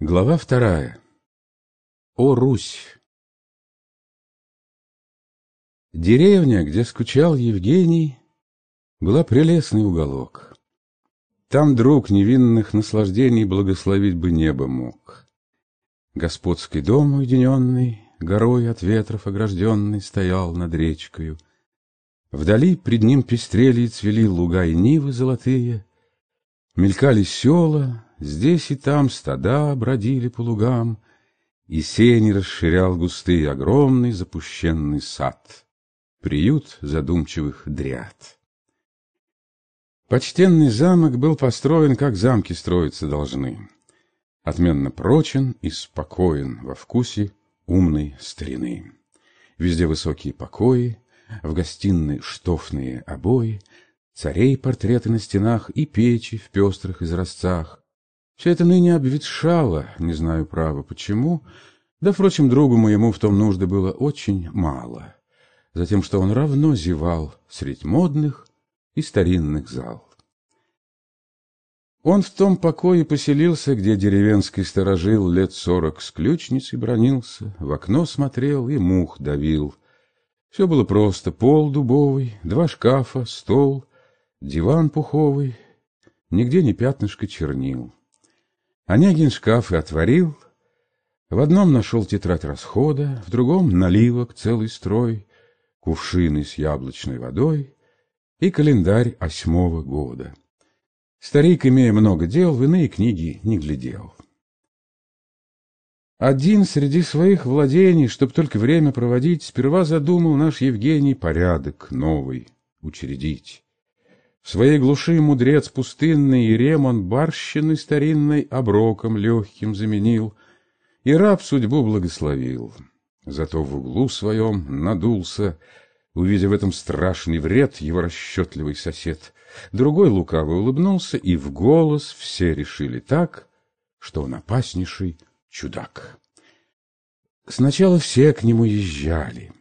Глава вторая. О Русь! Деревня, где скучал Евгений, была прелестный уголок. Там друг невинных наслаждений благословить бы небо мог. Господский дом уединенный, горой от ветров огражденный, стоял над речкою. Вдали пред ним пестрели и цвели луга и нивы золотые, мелькали села, Здесь и там стада бродили по лугам, И сени расширял густый огромный запущенный сад, Приют задумчивых дряд. Почтенный замок был построен, как замки строиться должны, Отменно прочен и спокоен во вкусе умной старины. Везде высокие покои, в гостиной штофные обои, Царей портреты на стенах и печи в пестрых изразцах, все это ныне обветшало, не знаю право почему, да, впрочем, другу моему в том нужды было очень мало, затем, что он равно зевал средь модных и старинных зал. Он в том покое поселился, где деревенский сторожил лет сорок с ключницей бронился, в окно смотрел и мух давил. Все было просто: пол дубовый, два шкафа, стол, диван пуховый, нигде не пятнышко чернил. Онегин шкаф и отворил, в одном нашел тетрадь расхода, в другом наливок целый строй, кувшины с яблочной водой и календарь осьмого года. Старик, имея много дел, в иные книги не глядел. Один среди своих владений, чтоб только время проводить, сперва задумал наш Евгений порядок новый учредить. В своей глуши мудрец пустынный и ремон барщины старинной оброком легким заменил, и раб судьбу благословил. Зато в углу своем надулся, увидев в этом страшный вред его расчетливый сосед. Другой лукаво улыбнулся, и в голос все решили так, что он опаснейший чудак. Сначала все к нему езжали —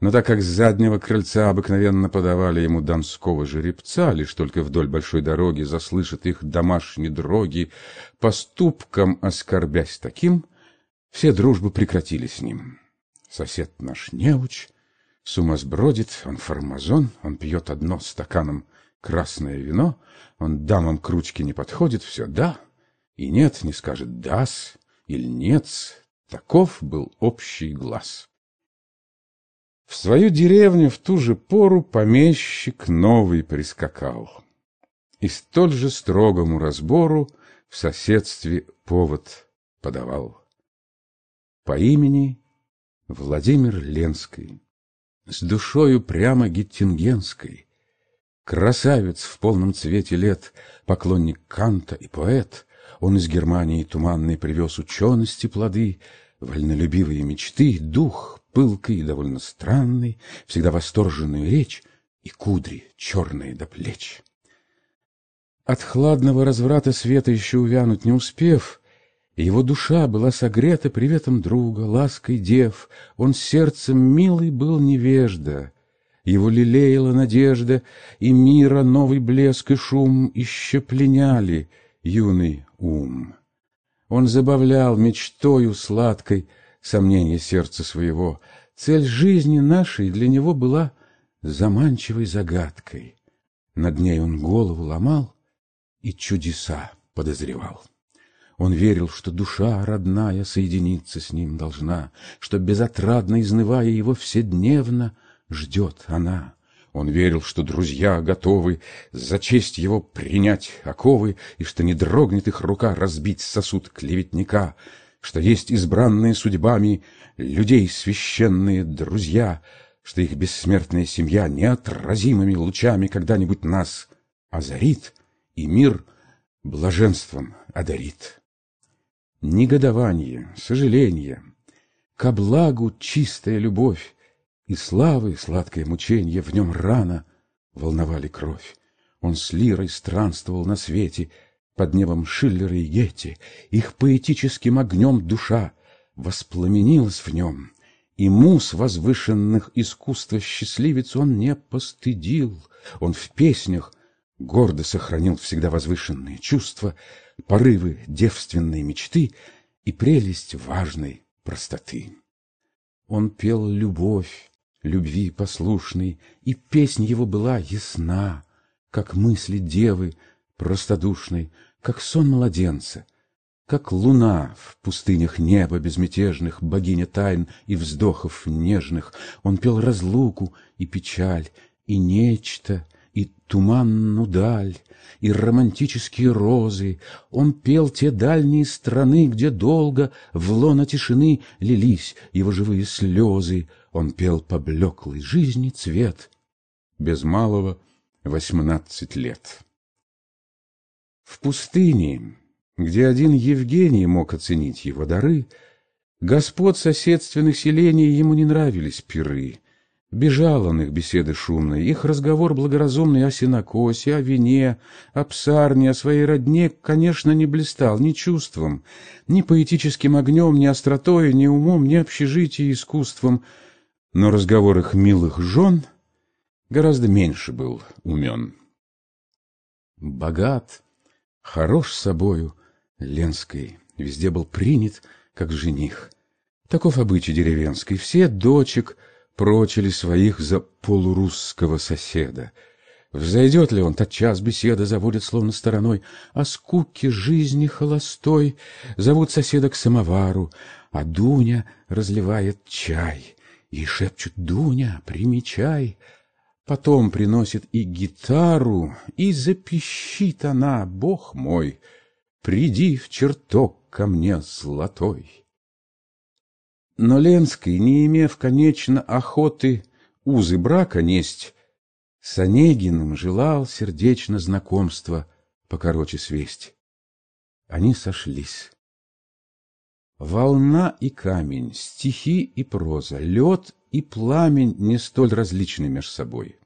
но так как с заднего крыльца обыкновенно подавали ему донского жеребца, лишь только вдоль большой дороги заслышат их домашние дроги, поступком оскорбясь таким, все дружбы прекратили с ним. Сосед наш неуч, с ума сбродит, он фармазон, он пьет одно стаканом красное вино, он дамам к ручке не подходит, все «да» и «нет», не скажет «дас» или «нет». Таков был общий глаз. В свою деревню в ту же пору помещик новый прискакал. И столь же строгому разбору в соседстве повод подавал. По имени Владимир Ленский, с душою прямо геттингенской, красавец в полном цвете лет, поклонник Канта и поэт, он из Германии туманной привез учености плоды, вольнолюбивые мечты, дух пылкой и довольно странной, всегда восторженную речь и кудри черные до плеч. От хладного разврата света еще увянуть не успев, его душа была согрета приветом друга, лаской дев, он сердцем милый был невежда, его лелеяла надежда, и мира новый блеск и шум еще пленяли юный ум. Он забавлял мечтою сладкой, сомнения сердца своего. Цель жизни нашей для него была заманчивой загадкой. Над ней он голову ломал и чудеса подозревал. Он верил, что душа родная соединиться с ним должна, что, безотрадно изнывая его вседневно, ждет она. Он верил, что друзья готовы за честь его принять оковы, и что не дрогнет их рука разбить сосуд клеветника, что есть избранные судьбами людей священные друзья, что их бессмертная семья неотразимыми лучами когда-нибудь нас озарит и мир блаженством одарит. Негодование, сожаление, ко благу чистая любовь и славы сладкое мученье в нем рано волновали кровь. Он с лирой странствовал на свете — под небом Шиллера и Гетти, их поэтическим огнем душа воспламенилась в нем, и мус возвышенных искусства счастливец он не постыдил, он в песнях гордо сохранил всегда возвышенные чувства, порывы девственной мечты и прелесть важной простоты. Он пел любовь, любви послушный, и песнь его была ясна, как мысли девы простодушной, как сон младенца, как луна в пустынях неба безмятежных, богиня тайн и вздохов нежных. Он пел разлуку и печаль, и нечто, и туманну даль, и романтические розы. Он пел те дальние страны, где долго в лоно тишины лились его живые слезы. Он пел поблеклый жизни цвет, без малого восемнадцать лет. В пустыне, где один Евгений мог оценить его дары, господ соседственных селений ему не нравились пиры, Бежал он их беседы шумной, их разговор благоразумный о сенокосе, о вине, о псарне, о своей родне, конечно, не блистал ни чувством, ни поэтическим огнем, ни остротой, ни умом, ни общежитием искусством. Но разговор их милых жен гораздо меньше был умен. Богат, хорош собою, Ленской, везде был принят, как жених. Таков обычай деревенский, все дочек — прочили своих за полурусского соседа. Взойдет ли он, тотчас беседа заводит словно стороной, О скуке жизни холостой зовут соседа к самовару, А Дуня разливает чай, и шепчут «Дуня, примечай!» Потом приносит и гитару, и запищит она, Бог мой, приди в чертог ко мне золотой. Но Ленский, не имев, конечно, охоты узы брака несть, с Онегиным желал сердечно знакомства покороче свесть. Они сошлись. Волна и камень, стихи и проза, лед и пламень не столь различны меж собой.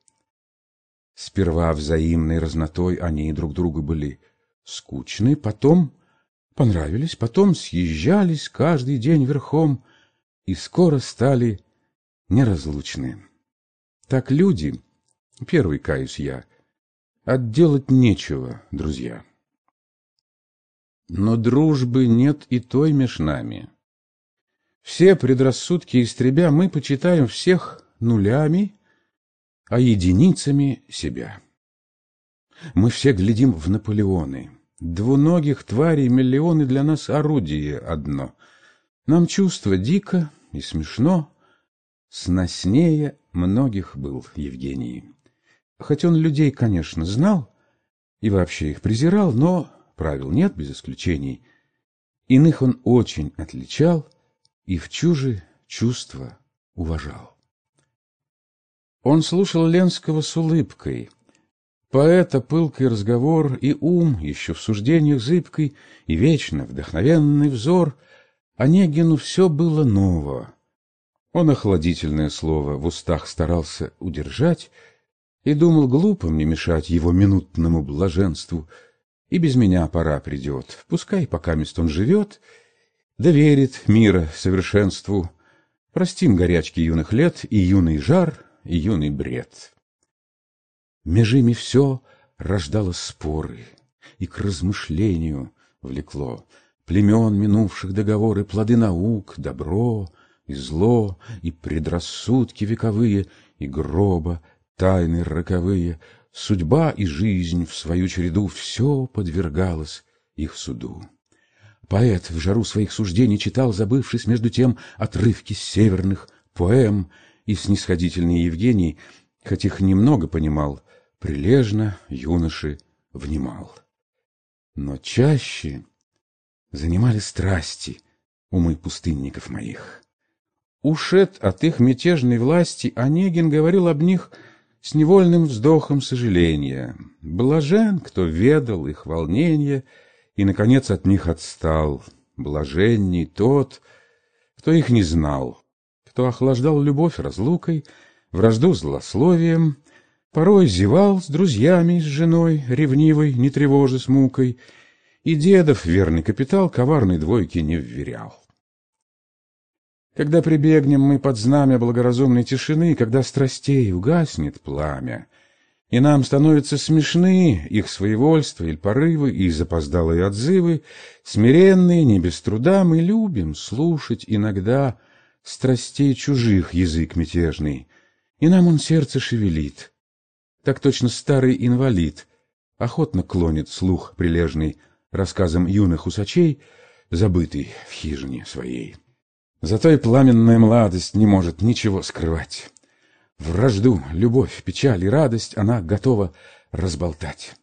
Сперва взаимной разнотой они друг другу были скучны, потом понравились, потом съезжались каждый день верхом, и скоро стали неразлучны. Так люди, первый каюсь я, отделать нечего, друзья. Но дружбы нет и той меж нами. Все предрассудки истребя, мы почитаем всех нулями, а единицами себя. Мы все глядим в Наполеоны. Двуногих тварей миллионы для нас орудие одно — нам чувство дико и смешно, сноснее многих был Евгений. Хоть он людей, конечно, знал и вообще их презирал, но правил нет без исключений. Иных он очень отличал и в чужие чувства уважал. Он слушал Ленского с улыбкой. Поэта пылкий разговор и ум, еще в суждениях зыбкой, и вечно вдохновенный взор — Онегину все было ново. Он охладительное слово в устах старался удержать и думал, глупо мне мешать его минутному блаженству, и без меня пора придет. Пускай пока мест он живет, доверит мира совершенству. Простим горячки юных лет и юный жар, юный бред. Меж ими все рождало споры и к размышлению влекло племен минувших договоры, плоды наук, добро и зло, и предрассудки вековые, и гроба, тайны роковые, судьба и жизнь в свою череду все подвергалось их суду. Поэт в жару своих суждений читал, забывшись между тем отрывки северных поэм, и снисходительный Евгений, хоть их немного понимал, прилежно юноши внимал. Но чаще занимали страсти умы пустынников моих. Ушед от их мятежной власти, Онегин говорил об них с невольным вздохом сожаления. Блажен, кто ведал их волнение и, наконец, от них отстал. Блаженней тот, кто их не знал, кто охлаждал любовь разлукой, вражду злословием, порой зевал с друзьями, с женой, ревнивой, не тревожа с мукой, и дедов верный капитал коварной двойки не вверял. Когда прибегнем мы под знамя благоразумной тишины, когда страстей угаснет пламя, И нам становятся смешны их своевольство или порывы, и запоздалые отзывы, смиренные, не без труда, мы любим слушать иногда страстей чужих язык мятежный, и нам он сердце шевелит. Так точно старый инвалид охотно клонит слух прилежный рассказам юных усачей, забытый в хижине своей. Зато и пламенная младость не может ничего скрывать. Вражду, любовь, печаль и радость она готова разболтать.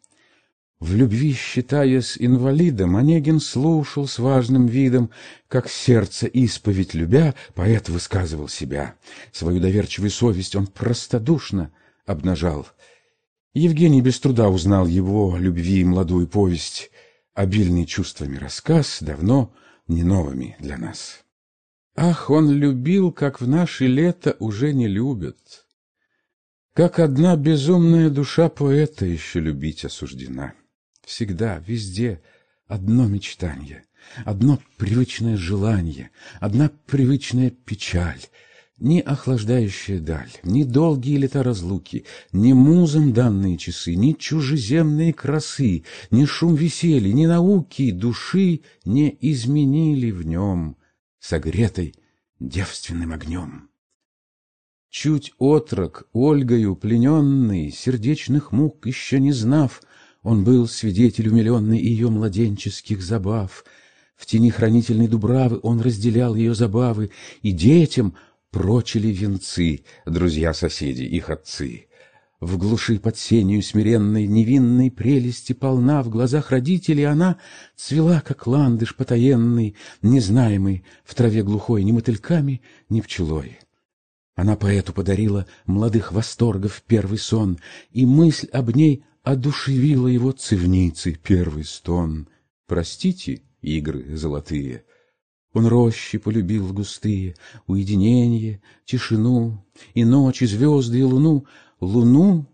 В любви, считаясь инвалидом, Онегин слушал с важным видом, как сердце исповедь любя, поэт высказывал себя. Свою доверчивую совесть он простодушно обнажал. Евгений без труда узнал его любви молодую повесть, обильный чувствами рассказ, давно не новыми для нас. Ах, он любил, как в наши лета уже не любят. Как одна безумная душа поэта еще любить осуждена. Всегда, везде одно мечтание, одно привычное желание, одна привычная печаль, ни охлаждающая даль, ни долгие лета разлуки, ни музам данные часы, ни чужеземные красы, ни шум веселья, ни науки души не изменили в нем согретой девственным огнем. Чуть отрок, Ольгою плененный, сердечных мук еще не знав, он был свидетель умиленный ее младенческих забав. В тени хранительной дубравы он разделял ее забавы, и детям прочили венцы, друзья-соседи, их отцы. В глуши под сенью смиренной, невинной прелести полна, В глазах родителей она цвела, как ландыш потаенный, Незнаемый в траве глухой ни мотыльками, ни пчелой. Она поэту подарила молодых восторгов первый сон, И мысль об ней одушевила его цивницы первый стон. Простите, игры золотые, он рощи полюбил густые, уединение, тишину, и ночь, и звезды, и луну, луну,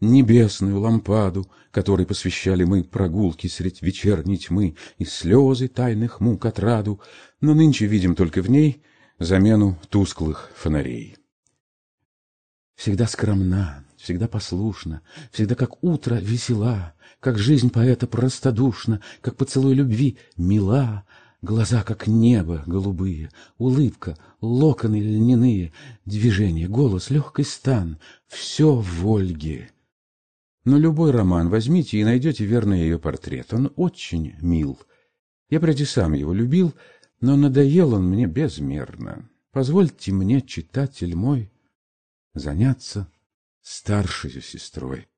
небесную лампаду, которой посвящали мы прогулки средь вечерней тьмы и слезы тайных мук отраду, но нынче видим только в ней замену тусклых фонарей. Всегда скромна, всегда послушна, всегда как утро весела, как жизнь поэта простодушна, как поцелуй любви мила, Глаза, как небо, голубые, улыбка, локоны льняные, движение, голос, легкий стан — все в Ольге. Но любой роман возьмите и найдете верный ее портрет. Он очень мил. Я прежде сам его любил, но надоел он мне безмерно. Позвольте мне, читатель мой, заняться старшей сестрой.